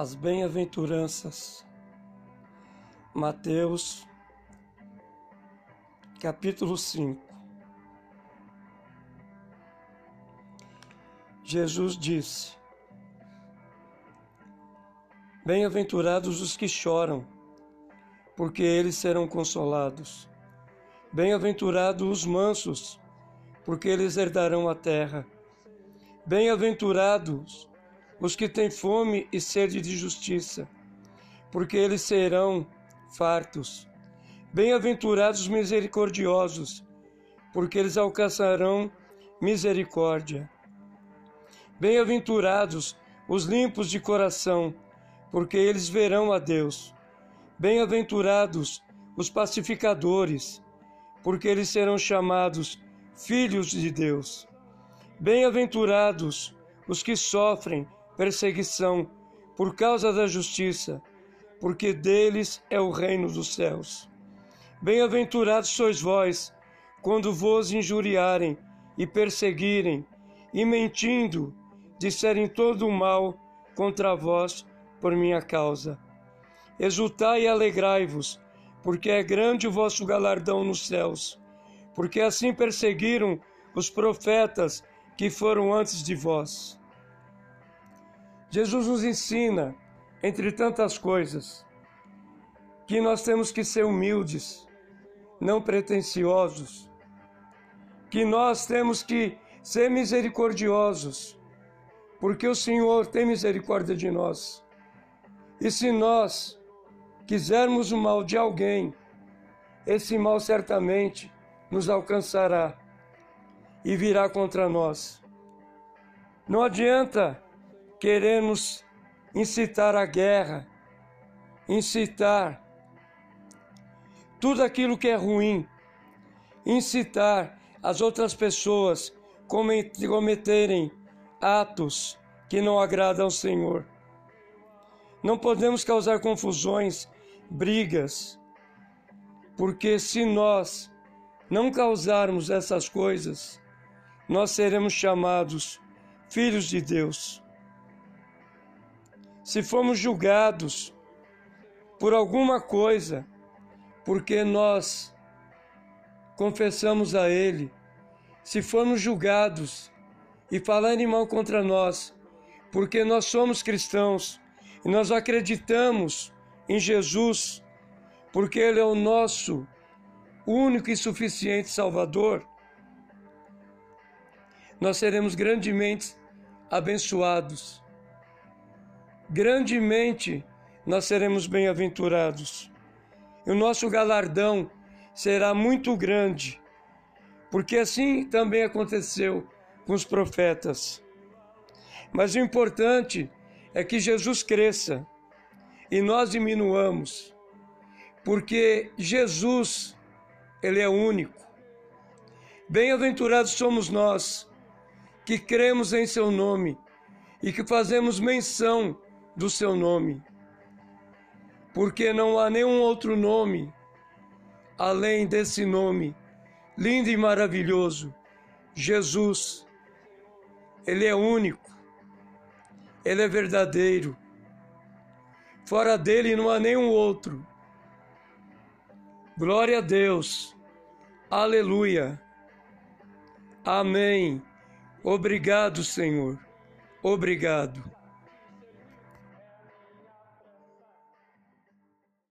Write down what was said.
as bem-aventuranças. Mateus, capítulo 5. Jesus disse: Bem-aventurados os que choram, porque eles serão consolados. Bem-aventurados os mansos, porque eles herdarão a terra. Bem-aventurados os que têm fome e sede de justiça, porque eles serão fartos. Bem-aventurados os misericordiosos, porque eles alcançarão misericórdia. Bem-aventurados os limpos de coração, porque eles verão a Deus. Bem-aventurados os pacificadores, porque eles serão chamados filhos de Deus. Bem-aventurados os que sofrem perseguição por causa da justiça, porque deles é o reino dos céus. Bem-aventurados sois vós, quando vos injuriarem e perseguirem, e mentindo, disserem todo o mal contra vós por minha causa. Exultai e alegrai-vos, porque é grande o vosso galardão nos céus, porque assim perseguiram os profetas que foram antes de vós. Jesus nos ensina, entre tantas coisas, que nós temos que ser humildes, não pretensiosos, que nós temos que ser misericordiosos, porque o Senhor tem misericórdia de nós. E se nós quisermos o mal de alguém, esse mal certamente nos alcançará e virá contra nós. Não adianta queremos incitar a guerra, incitar tudo aquilo que é ruim, incitar as outras pessoas cometerem atos que não agradam ao Senhor. Não podemos causar confusões, brigas, porque se nós não causarmos essas coisas, nós seremos chamados filhos de Deus se formos julgados por alguma coisa, porque nós confessamos a Ele, se formos julgados e falarem mal contra nós, porque nós somos cristãos e nós acreditamos em Jesus, porque Ele é o nosso único e suficiente Salvador, nós seremos grandemente abençoados grandemente nós seremos bem-aventurados. E o nosso galardão será muito grande, porque assim também aconteceu com os profetas. Mas o importante é que Jesus cresça e nós diminuamos, porque Jesus, Ele é único. Bem-aventurados somos nós que cremos em Seu nome e que fazemos menção do seu nome, porque não há nenhum outro nome além desse nome lindo e maravilhoso, Jesus. Ele é único, ele é verdadeiro. Fora dele não há nenhum outro. Glória a Deus. Aleluia. Amém. Obrigado, Senhor. Obrigado.